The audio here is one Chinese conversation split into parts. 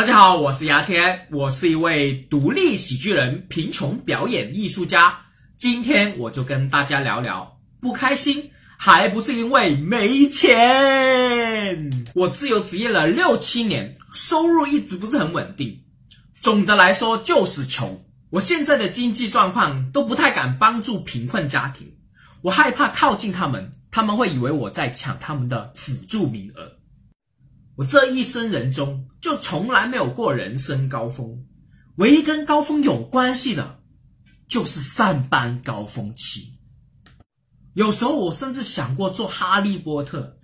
大家好，我是牙签，我是一位独立喜剧人、贫穷表演艺术家。今天我就跟大家聊聊，不开心还不是因为没钱。我自由职业了六七年，收入一直不是很稳定，总的来说就是穷。我现在的经济状况都不太敢帮助贫困家庭，我害怕靠近他们，他们会以为我在抢他们的辅助名额。我这一生人中就从来没有过人生高峰，唯一跟高峰有关系的，就是上班高峰期。有时候我甚至想过做哈利波特，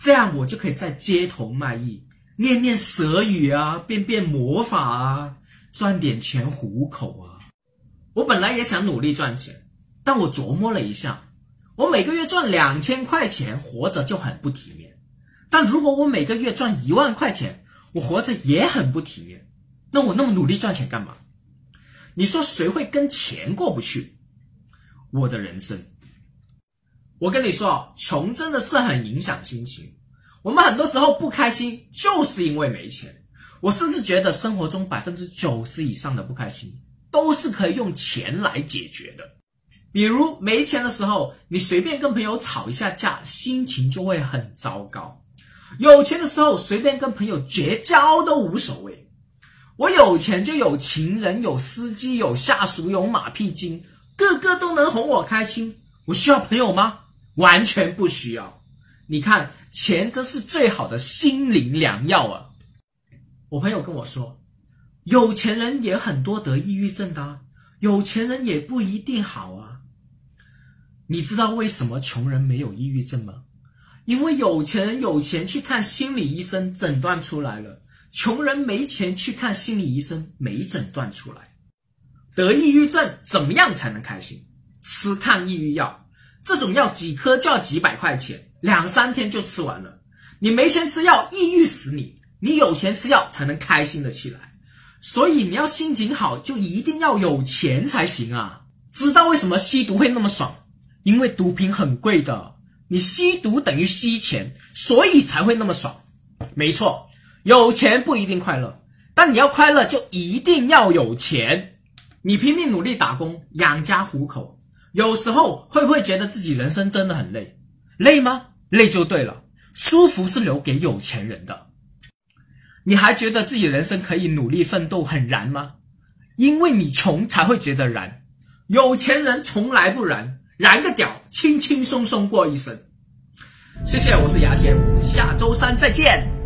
这样我就可以在街头卖艺，念念蛇语啊，变变魔法啊，赚点钱糊口啊。我本来也想努力赚钱，但我琢磨了一下，我每个月赚两千块钱，活着就很不体面。但如果我每个月赚一万块钱，我活着也很不体面。那我那么努力赚钱干嘛？你说谁会跟钱过不去？我的人生，我跟你说穷真的是很影响心情。我们很多时候不开心，就是因为没钱。我甚至觉得生活中百分之九十以上的不开心，都是可以用钱来解决的。比如没钱的时候，你随便跟朋友吵一下架，心情就会很糟糕。有钱的时候，随便跟朋友绝交都无所谓。我有钱就有情人、有司机、有下属、有马屁精，个个都能哄我开心。我需要朋友吗？完全不需要。你看，钱真是最好的心灵良药啊！我朋友跟我说，有钱人也很多得抑郁症的，有钱人也不一定好啊。你知道为什么穷人没有抑郁症吗？因为有钱人有钱去看心理医生，诊断出来了；穷人没钱去看心理医生，没诊断出来。得抑郁症怎么样才能开心？吃抗抑郁药，这种药几颗就要几百块钱，两三天就吃完了。你没钱吃药，抑郁死你；你有钱吃药，才能开心的起来。所以你要心情好，就一定要有钱才行啊！知道为什么吸毒会那么爽？因为毒品很贵的。你吸毒等于吸钱，所以才会那么爽。没错，有钱不一定快乐，但你要快乐就一定要有钱。你拼命努力打工养家糊口，有时候会不会觉得自己人生真的很累？累吗？累就对了。舒服是留给有钱人的。你还觉得自己人生可以努力奋斗很燃吗？因为你穷才会觉得燃，有钱人从来不燃。燃个屌，轻轻松松过一生。谢谢，我是牙签，我们下周三再见。